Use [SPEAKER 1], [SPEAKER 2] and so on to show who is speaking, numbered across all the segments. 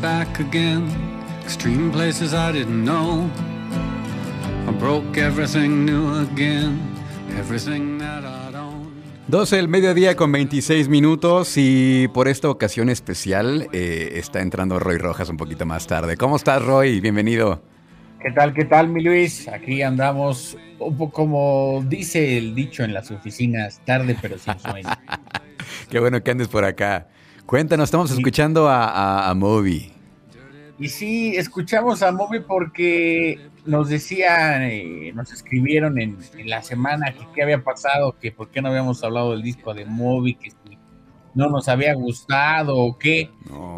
[SPEAKER 1] Back again. Extreme places I didn't know. I broke everything new again. Everything that owned. 12 el mediodía con 26 minutos y por esta ocasión especial eh, está entrando Roy Rojas un poquito más tarde. ¿Cómo estás Roy? Bienvenido.
[SPEAKER 2] ¿Qué tal, qué tal, mi Luis? Aquí andamos un poco como dice el dicho en las oficinas, tarde pero sin sueño.
[SPEAKER 1] qué bueno que andes por acá. Cuéntanos, estamos escuchando a, a, Moby.
[SPEAKER 2] Y sí, escuchamos a Moby porque nos decían, eh, nos escribieron en, la semana que qué había pasado, que por qué no habíamos hablado del disco de Moby, que no nos había gustado o qué.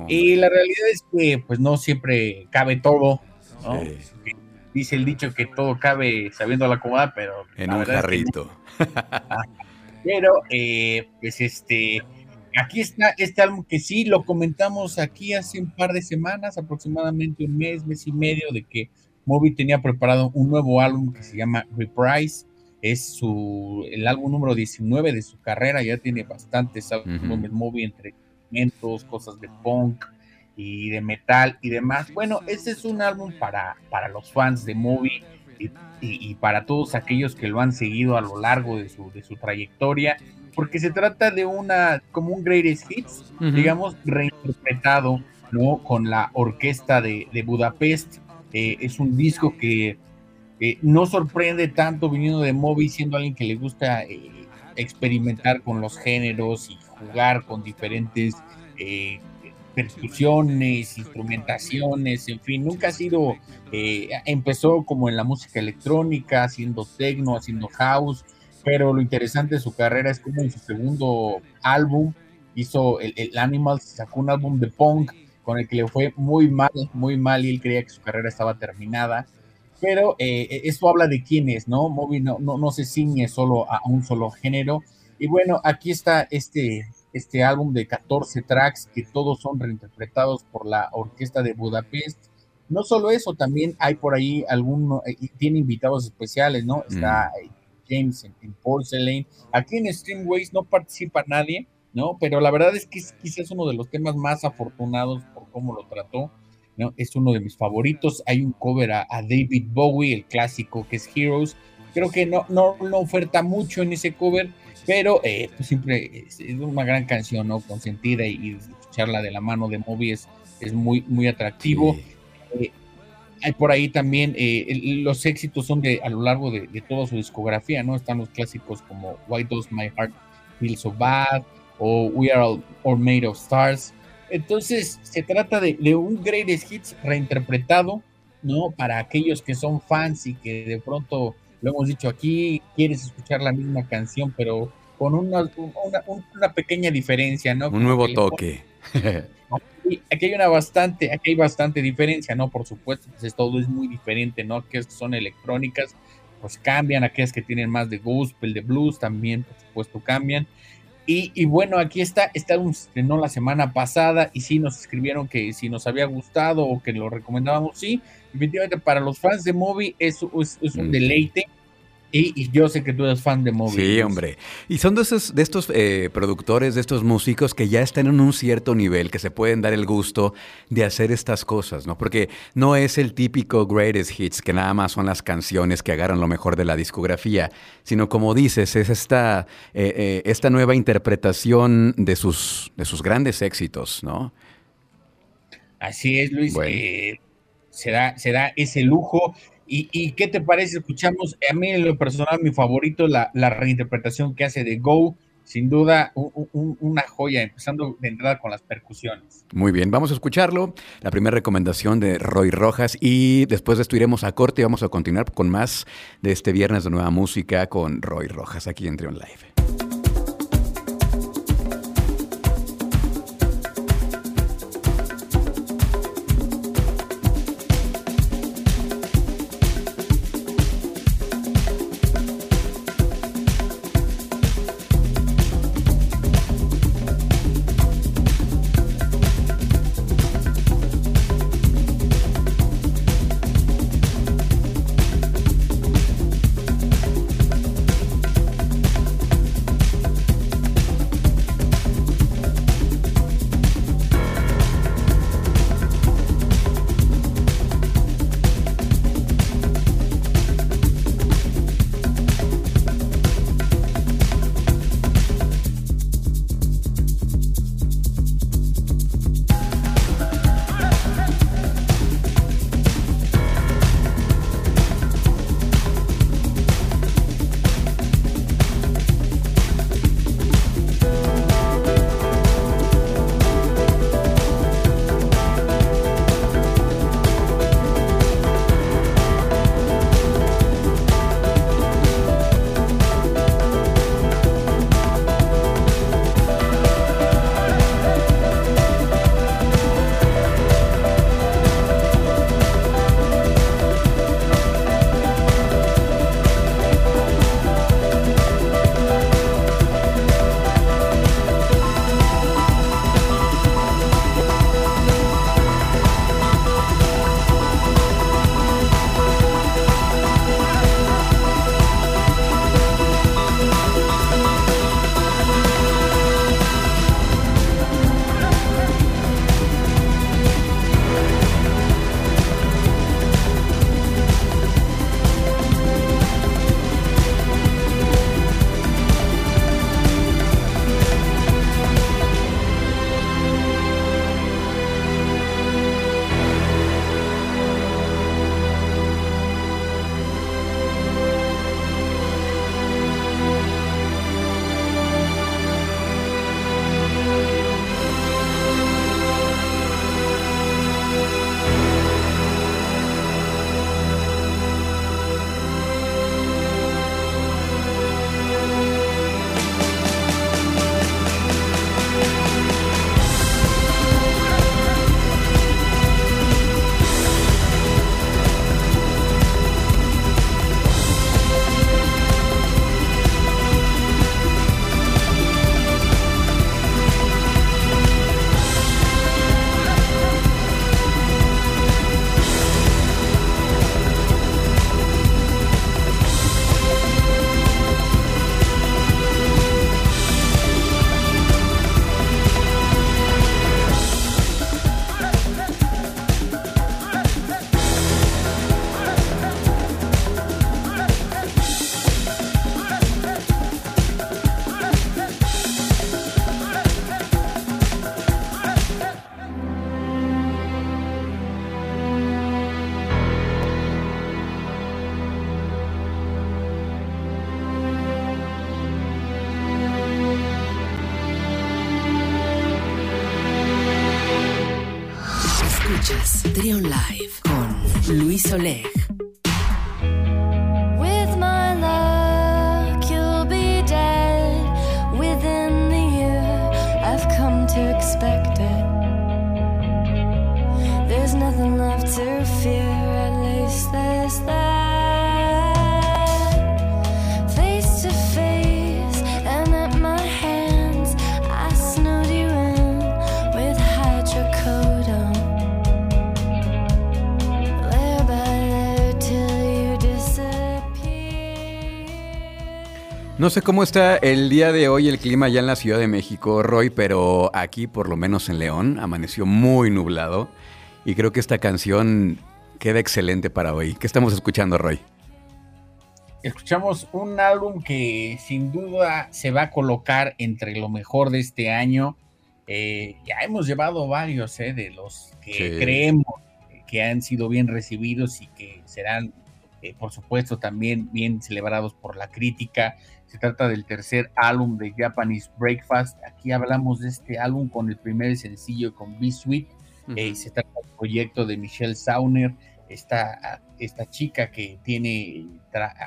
[SPEAKER 2] y la realidad es que pues no siempre cabe todo, Dice el dicho que todo cabe sabiendo la acomodar, pero...
[SPEAKER 1] En un jarrito.
[SPEAKER 2] pero, eh, pues este aquí está este álbum que sí lo comentamos aquí hace un par de semanas, aproximadamente un mes, mes y medio, de que Moby tenía preparado un nuevo álbum que se llama Reprise. Es su, el álbum número 19 de su carrera, ya tiene bastantes álbumes Moby entre instrumentos, cosas de punk y de metal y demás. Bueno, este es un álbum para, para los fans de Moby y, y, para todos aquellos que lo han seguido a lo largo de su, de su trayectoria porque se trata de una, como un greatest hits, digamos, reinterpretado, ¿no? Con la orquesta de, Budapest. Eh, es un disco que no sorprende tanto viniendo de Moby, siendo alguien que le gusta eh, experimentar con los géneros y jugar con diferentes eh, percusiones, instrumentaciones, en fin, nunca ha sido, empezó como en la música electrónica, haciendo techno, haciendo house, pero lo interesante de su carrera es como en su segundo álbum hizo el, el Animals, sacó un álbum de punk con el que le fue muy mal, muy mal y él creía que su carrera estaba terminada. Pero eh, eso habla de quién es, ¿no? Moby no, no, no, se ciñe solo a un solo género. Y bueno, aquí está este, este álbum de 14 tracks que todos son reinterpretados por la Orquesta de Budapest. No solo eso, también hay por ahí algunos, eh, tiene invitados especiales, ¿no? Está mm. James en, Porcelain. Aquí en Streamways no participa nadie, ¿no? Pero la verdad es que es quizás uno de los temas más afortunados por cómo lo trató. ¿no? Es uno de mis favoritos. Hay un cover a, David Bowie, el clásico que es Heroes. Creo que no, no, no oferta mucho en ese cover, pero eh, pues siempre es, una gran canción, ¿no? Consentida y, escucharla de la mano de Moby es, muy, muy atractivo. Eh, hay por ahí también eh, los éxitos son de a lo largo de, toda su discografía, ¿no? Están los clásicos como Why Does My Heart Feel So Bad o We Are All, Made of Stars. Entonces se trata de, un greatest hits reinterpretado, ¿no? Para aquellos que son fans y que de pronto, lo hemos dicho aquí, quieres escuchar la misma canción, pero con una, una, pequeña diferencia, ¿no?
[SPEAKER 1] Un nuevo toque.
[SPEAKER 2] Aquí, hay una bastante, aquí hay bastante diferencia, ¿no? Por supuesto, pues todo es muy diferente, ¿no? Que son electrónicas, pues cambian, aquellas que tienen más de gospel, de blues, también, por supuesto, cambian. Y, bueno, aquí está, está un estrenó la semana pasada y sí nos escribieron que si nos había gustado o que lo recomendábamos, sí, definitivamente para los fans de Moby es, es, un mm. Y, yo sé que tú eres fan de Moby.
[SPEAKER 1] Sí, hombre. Y son de, esos, de estos eh, productores, de estos músicos que ya están en un cierto nivel, que se pueden dar el gusto de hacer estas cosas, ¿no? Porque no es el típico greatest hits, que nada más son las canciones que agarran lo mejor de la discografía, sino como dices, es esta, eh, eh, esta nueva interpretación de sus, de sus grandes éxitos, ¿no?
[SPEAKER 2] Así es, Luis. será, será ese lujo ¿Y, qué te parece? Escuchamos, a mí en lo personal, mi favorito, la, reinterpretación que hace de Go, sin duda una joya, empezando de entrada con las percusiones.
[SPEAKER 1] Muy bien, vamos a escucharlo. La primera recomendación de Roy Rojas y después de esto iremos a corte y vamos a continuar con más de este viernes de nueva música con Roy Rojas aquí en Trion Live. Patreon Live con Luis Oleg. No sé cómo está el día de hoy el clima ya en la Ciudad de México, Roy, pero aquí, por lo menos en León, amaneció muy nublado. Y creo que esta canción queda excelente para hoy. ¿Qué estamos escuchando, Roy?
[SPEAKER 2] Escuchamos un álbum que sin duda se va a colocar entre lo mejor de este año. Eh, ya hemos llevado varios eh, de los que creemos que han sido bien recibidos y que serán, eh, por supuesto, también bien celebrados por la crítica. Se trata del tercer álbum de Japanese Breakfast. Aquí hablamos de este álbum con el primer sencillo con B Sweet. Eh, se trata del proyecto de Michelle Sauner, esta, esta chica que tiene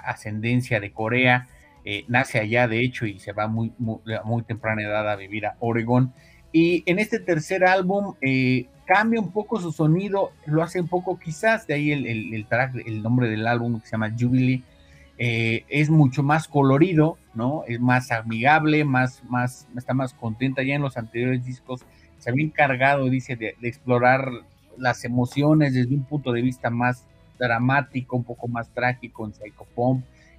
[SPEAKER 2] ascendencia de Corea. Eh, nace allá, de hecho, y se va muy, muy, muy, temprana edad a vivir a Oregon. Y en este tercer álbum eh, cambia un poco su sonido, lo hace un poco quizás, de ahí el, el, track, el nombre del álbum que se llama Jubilee, eh, es mucho más colorido, ¿no? Es más amigable, más, más, está más contenta. Ya en los anteriores discos se había encargado, dice, de, explorar las emociones desde un punto de vista más dramático, un poco más trágico en Psycho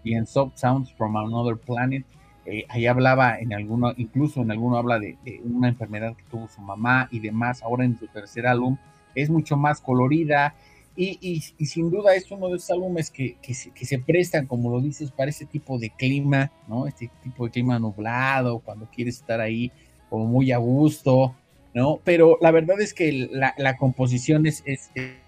[SPEAKER 2] y en Soft Sounds from Another Planet. Eh, ahí hablaba en alguno, incluso en alguno habla de, una enfermedad que tuvo su mamá y demás. Ahora en su tercer álbum es mucho más colorida y, sin duda es uno de esos álbumes que, se, prestan, como lo dices, para ese tipo de clima, ¿no? Este tipo de clima nublado, cuando quieres estar ahí como muy a gusto, ¿no? Pero la verdad es que la, composición es,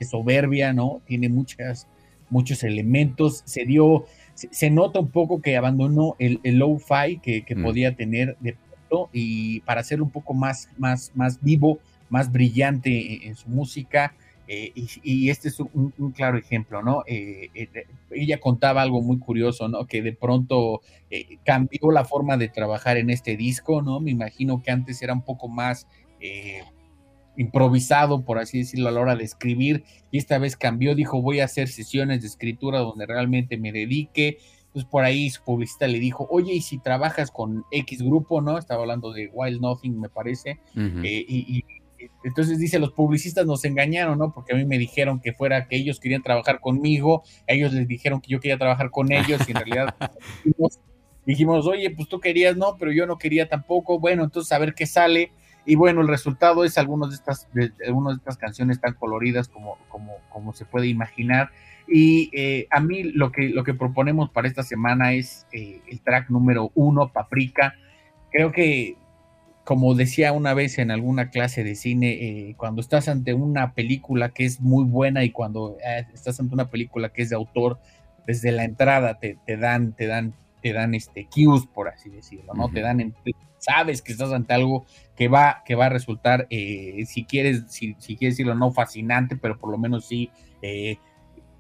[SPEAKER 2] soberbia, ¿no? Tiene muchas, muchos elementos. Se dio se, nota un poco que abandonó el, el low-fi que, mm. podía tener de pronto y para hacerlo un poco más, más, más vivo, más brillante en, su música. Eh, y, este es un, claro ejemplo, ¿no? Eh, eh, ella contaba algo muy curioso, ¿no? Que de pronto cambió la forma de trabajar en este disco, ¿no? Me imagino que antes era un poco más improvisado, por así decirlo, a la hora de escribir, y esta vez cambió, dijo, voy a hacer sesiones de escritura donde realmente me dedique. Entonces por ahí su publicista le dijo, oye, ¿y si trabajas con X grupo, no? Estaba hablando de Wild Nothing, me parece. Eh, y, entonces dice, los publicistas nos engañaron, ¿no? Porque a mí me dijeron que fuera que ellos querían trabajar conmigo, ellos les dijeron que yo quería trabajar con ellos, y en realidad dijimos, oye, pues tú querías, no, pero yo no quería tampoco. Bueno, entonces a ver qué sale. Y bueno, el resultado es algunas de estas, de, algunas de estas canciones tan coloridas como, como, como se puede imaginar. Y eh, a mí lo que, lo que proponemos para esta semana es eh, el track número uno, Paprika. Creo que, como decía una vez en alguna clase de cine, eh, cuando estás ante una película que es muy buena y cuando estás ante una película que es de autor, desde la entrada te, te dan, te dan, te dan este cues, por así decirlo, ¿no? Te dan, sabes que estás ante algo que va, que va a resultar, eh, si quieres, si, si, quieres decirlo, no fascinante, pero por lo menos sí eh,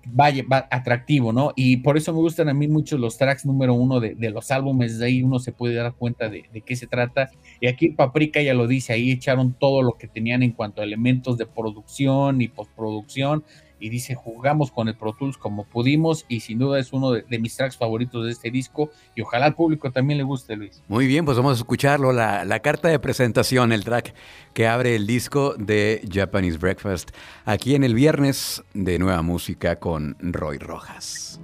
[SPEAKER 2] vaya, va, atractivo, ¿no? Y por eso me gustan a mí mucho los tracks número uno de, los álbumes, de ahí uno se puede dar cuenta de, de, qué se trata. Y aquí Paprika ya lo dice, ahí echaron todo lo que tenían en cuanto a elementos de producción y postproducción y dice jugamos con el Pro Tools como pudimos y sin duda es uno de, mis tracks favoritos de este disco y ojalá al público también le guste Luis.
[SPEAKER 1] Muy bien, pues vamos a escucharlo, la, la carta de presentación, el track que abre el disco de Japanese Breakfast aquí en el viernes de nueva música con Roy Rojas.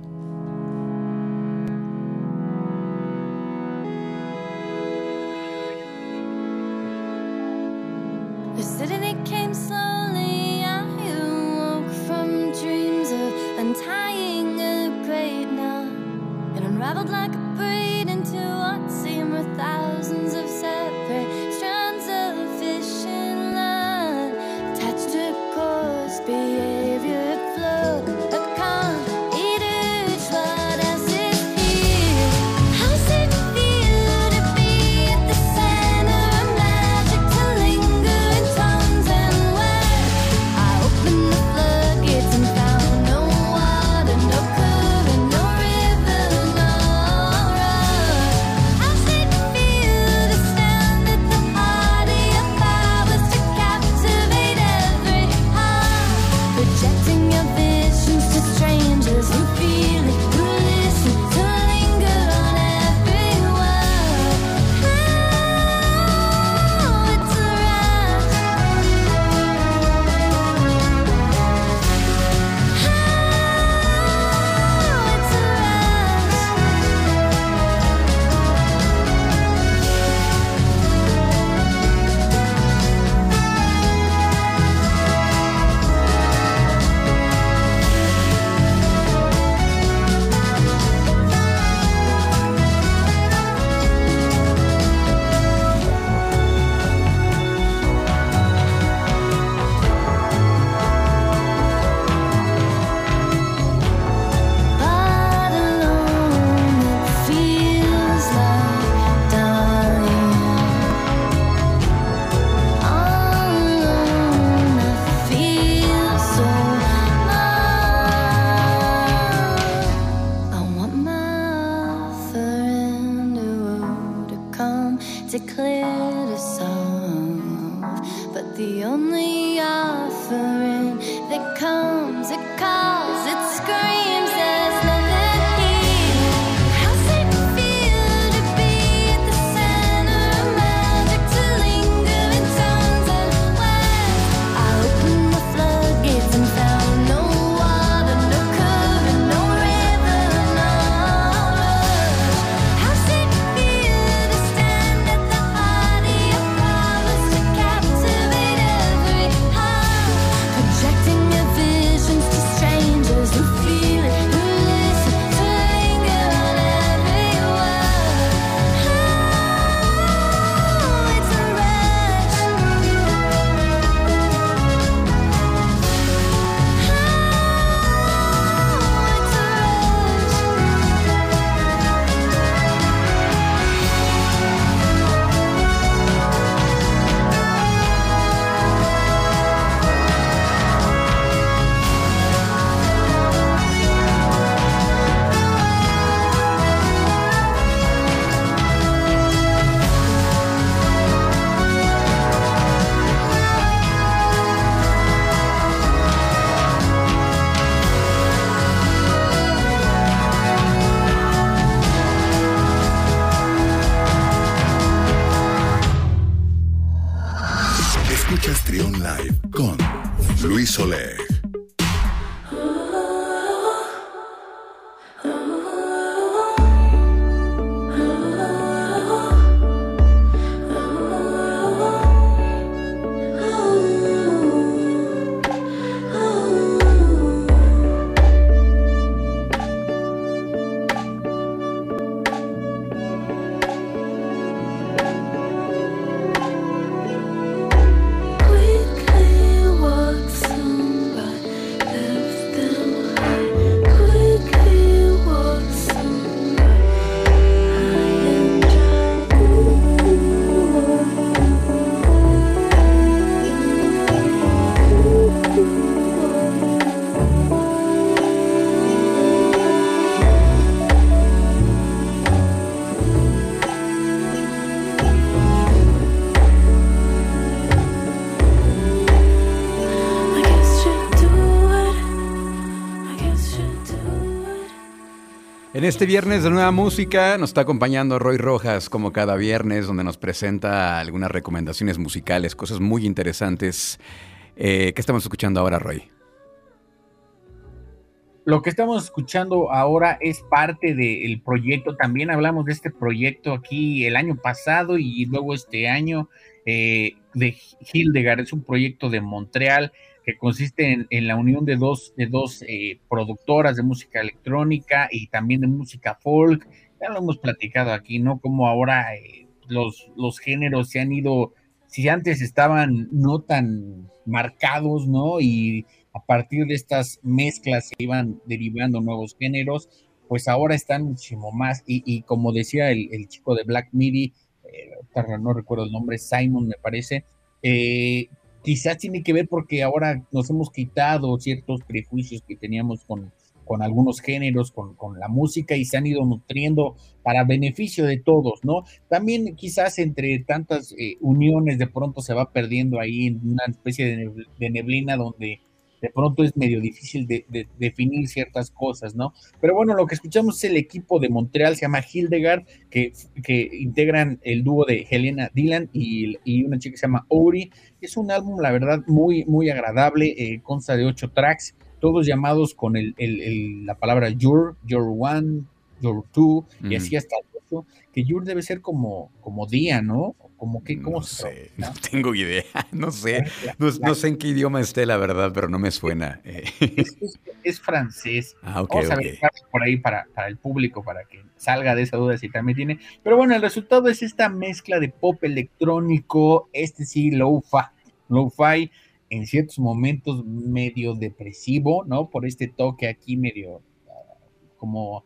[SPEAKER 1] Este viernes de nueva música nos está acompañando Roy Rojas, como cada viernes, donde nos presenta algunas recomendaciones musicales, cosas muy interesantes. Eh, ¿Qué estamos escuchando ahora, Roy?
[SPEAKER 2] Lo que estamos escuchando ahora es parte del proyecto. También hablamos de este proyecto aquí el año pasado y luego este año eh, de Hildegard. Es un proyecto de Montreal que consiste en, la unión de dos, de dos eh, productoras de música electrónica y también de música folk. Ya lo hemos platicado aquí, ¿no? Como ahora eh, los, los géneros se han ido, si antes estaban no tan marcados, ¿no? Y a partir de estas mezclas se iban derivando nuevos géneros, pues ahora están muchísimo más. Y, y como decía el, el, chico de Black Midi, eh, no recuerdo el nombre, Simon me parece, eh, quizás tiene que ver porque ahora nos hemos quitado ciertos prejuicios que teníamos con, con algunos géneros, con, con, la música y se han ido nutriendo para beneficio de todos, ¿no? También quizás entre tantas eh, uniones de pronto se va perdiendo ahí una especie de neblina donde de pronto es medio difícil de, de, definir ciertas cosas, ¿no? Pero bueno, lo que escuchamos es el equipo de Montreal, se llama Hildegard, que, que integran el dúo de Helena Dylan y, y, una chica que se llama Ori. Es un álbum, la verdad, muy, muy agradable, eh, consta de ocho tracks, todos llamados con el, el, el, la palabra Your, Your One, Your Two, mm. y así hasta que Your debe ser como, como día, ¿no? Como que, ¿cómo
[SPEAKER 1] no sé, no tengo idea, no sé, no, no, sé en qué idioma esté la verdad, pero no me suena.
[SPEAKER 2] Es, es, es francés.
[SPEAKER 1] Ah, okay,
[SPEAKER 2] Vamos a ver por ahí para, para, el público, para que salga de esa duda si también tiene. Pero bueno, el resultado es esta mezcla de pop electrónico, este sí, low-fi, low-fi, en ciertos momentos medio depresivo, ¿no? Por este toque aquí medio uh, como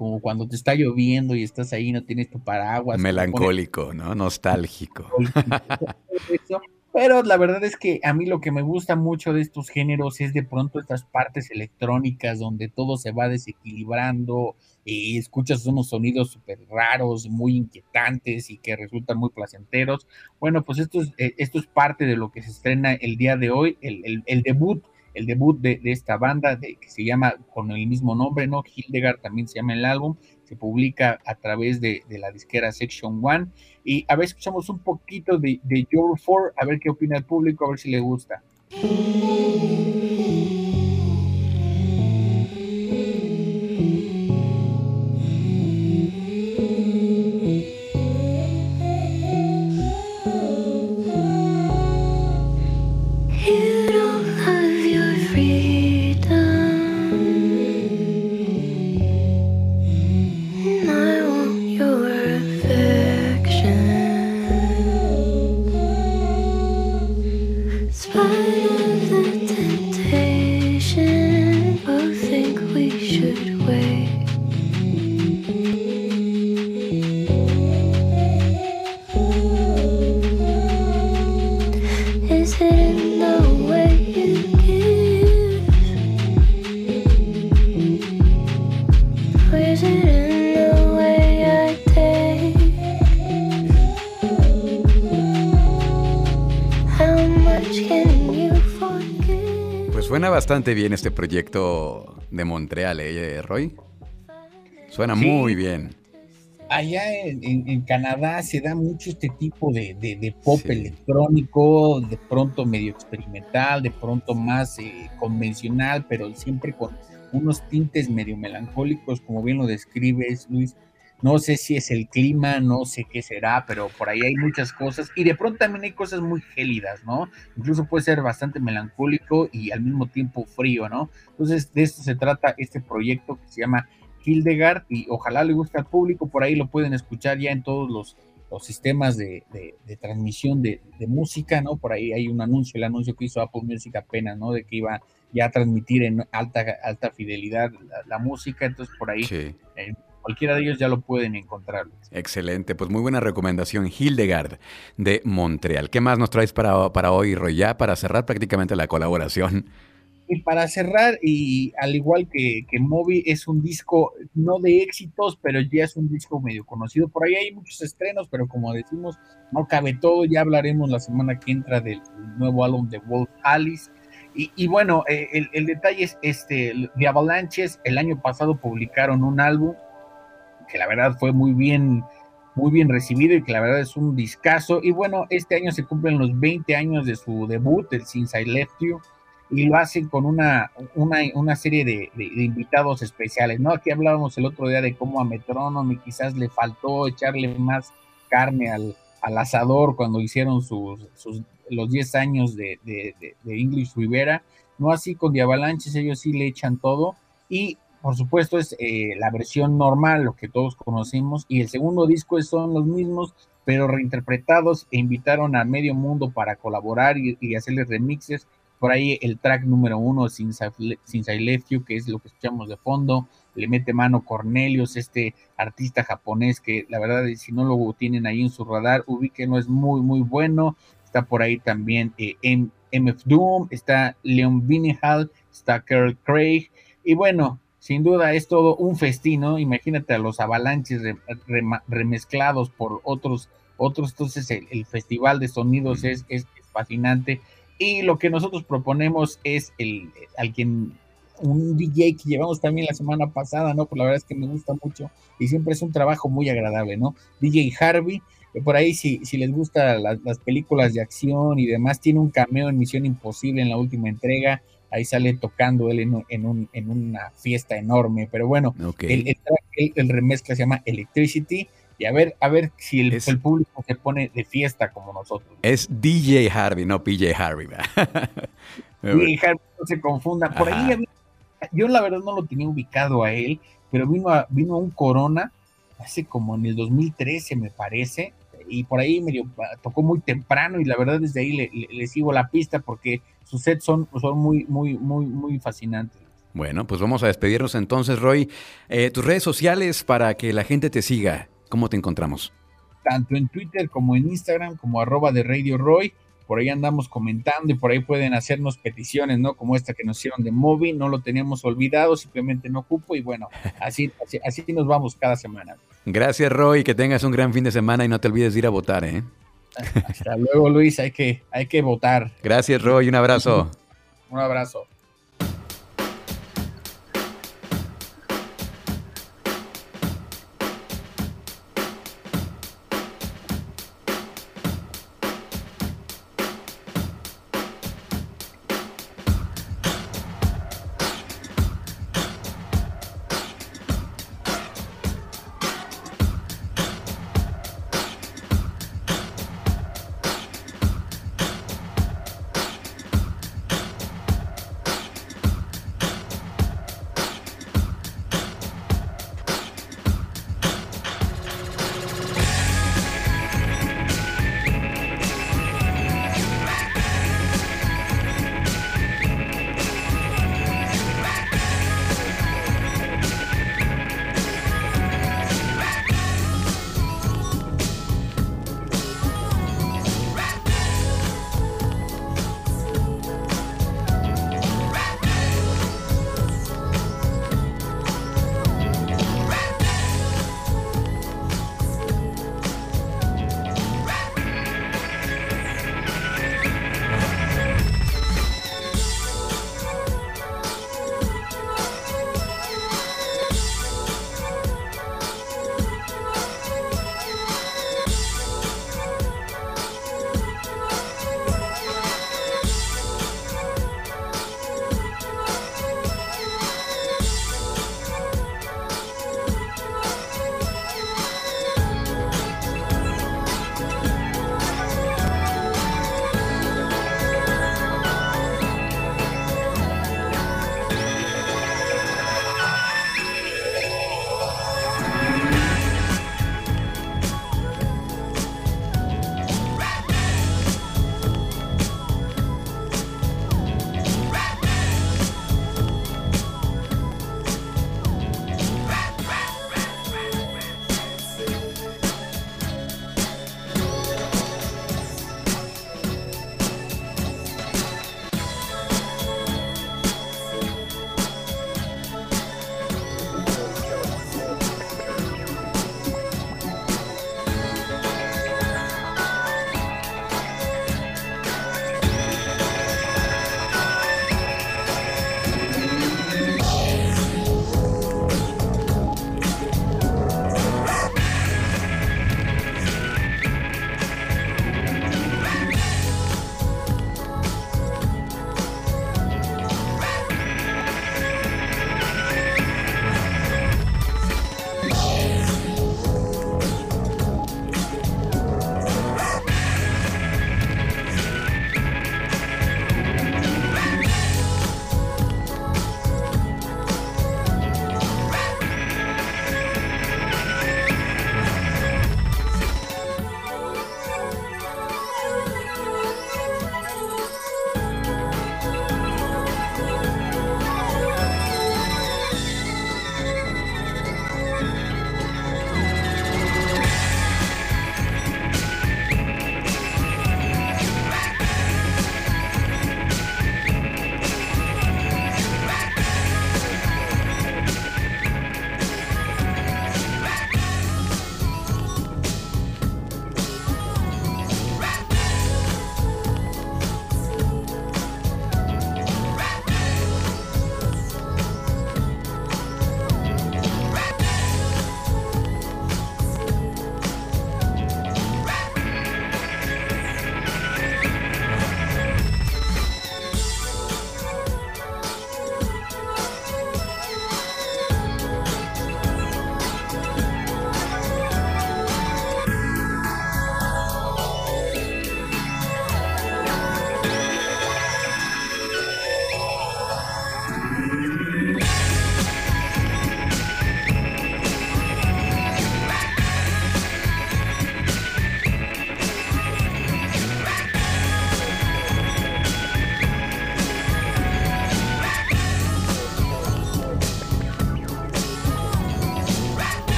[SPEAKER 2] como cuando te está lloviendo y estás ahí, no tienes tu paraguas.
[SPEAKER 1] Melancólico. ¿no? Nostálgico.
[SPEAKER 2] Pero la verdad es que a mí lo que me gusta mucho de estos géneros es de pronto estas partes electrónicas donde todo se va desequilibrando, y escuchas unos sonidos súper raros, muy inquietantes y que resultan muy placenteros. Bueno, pues esto es, eh, esto es parte de lo que se estrena el día de hoy, el, el, debut, el debut de, esta banda que se llama con el mismo nombre, ¿no? Hildegard también se llama el álbum, se publica a través de, la disquera Section One y a ver, escuchamos un poquito de Your Four, a ver qué opina el público, a ver si le gusta.
[SPEAKER 1] Bastante bien este proyecto de Montreal, ¿eh, Roy? Suena muy bien.
[SPEAKER 2] Allá en, Canadá se da mucho este tipo de, pop electrónico, de pronto medio experimental, de pronto más eh, convencional, pero siempre con unos tintes medio melancólicos, como bien lo describes, Luis. No sé si es el clima, no sé qué será, pero por ahí hay muchas cosas. Y de pronto también hay cosas muy gélidas, ¿no? Incluso puede ser bastante melancólico y al mismo tiempo frío, ¿no? Entonces, de esto se trata este proyecto que se llama Hildegard y ojalá le guste al público. Por ahí lo pueden escuchar ya en todos los, sistemas de, transmisión de, música, ¿no? Por ahí hay un anuncio, el anuncio que hizo Apple Music apenas, ¿no? De que iba ya a transmitir en alta, alta fidelidad la, música. Entonces, por ahí. Sí. Eh, cualquiera de ellos ya lo pueden encontrar.
[SPEAKER 1] Excelente, pues muy buena recomendación, Hildegard de Montreal. ¿Qué más nos traes para, para hoy, Roy? Ya para cerrar prácticamente la colaboración.
[SPEAKER 2] Y para cerrar, y al igual que, que Moby, es un disco no de éxitos, pero ya es un disco medio conocido. Por ahí hay muchos estrenos, pero como decimos, no cabe todo. Ya hablaremos la semana que entra del nuevo álbum de Wolf Alice. Y, bueno, eh, el, el, detalle es este, de Avalanches, el año pasado publicaron un álbum que la verdad fue muy bien, muy bien recibido y que la verdad es un discazo. Y bueno, este año se cumplen los 20 años de su debut, el Since I Left You, y lo hacen con una, una, serie de, invitados especiales, ¿no? Aquí hablábamos el otro día de cómo a Metrónomo quizás le faltó echarle más carne al, asador cuando hicieron sus, los 10 años de, de, English Rivera, no así con The Avalanches, ellos sí le echan todo, y por supuesto, es eh, la versión normal, lo que todos conocimos, y el segundo disco son los mismos, pero reinterpretados e invitaron a medio mundo para colaborar y, hacerles remixes. Por ahahí el track número uno, Since I, Left You, que es lo que escuchamos de fondo, le mete mano Cornelius, este artista japonés que la verdad, si no lo tienen ahí en su radar, no es muy, muy bueno. Está por ahí también eh, MF Doom, está Leon Vinehal, está Carl Craig, y bueno, sin duda es todo un festín, ¿no? Imagínate a los avalanches remezclados por otros, otros, entonces el, festival de sonidos es, es, fascinante. Y lo que nosotros proponemos es el, al quien un DJ que llevamos también la semana pasada, ¿no? Pues la verdad es que me gusta mucho y siempre es un trabajo muy agradable, ¿no? DJ Harvey, por ahí si, si les gustan las películas de acción y demás, tiene un cameo en Misión Imposible en la última entrega, ahí sale tocando él en, un, en, una fiesta enorme, pero bueno, el, el, remezcla se llama Electricity y a ver, a ver si el, público se pone de fiesta como nosotros.
[SPEAKER 1] Es DJ Harvey, no PJ Harvey.
[SPEAKER 2] DJ Harvey, no se confunda. Por ahí yo la verdad no lo tenía ubicado a él, pero vino a, vino a un Corona hace como en el 2013 me parece, y por ahí medio tocó muy temprano y la verdad desde ahí le, sigo la pista porque sus sets son, son muy, muy, muy, muy fascinantes.
[SPEAKER 1] Bueno, pues vamos a despedirnos entonces, Roy. Eh, tus redes sociales para que la gente te siga, ¿cómo te encontramos?
[SPEAKER 2] Tanto en Twitter como en Instagram, como arroba de Radio Roy. Por ahí andamos comentando y por ahí pueden hacernos peticiones, ¿no? Como esta que nos hicieron de Moby, no lo teníamos olvidado, simplemente no ocupo y bueno, así, así, así nos vamos cada semana.
[SPEAKER 1] Gracias, Roy, que tengas un gran fin de semana y no te olvides de ir a votar, ¿eh?
[SPEAKER 2] Hasta luego, Luis, hay que, hay que votar.
[SPEAKER 1] Gracias, Roy, un abrazo.
[SPEAKER 2] un abrazo.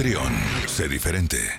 [SPEAKER 3] Trión, sé diferente.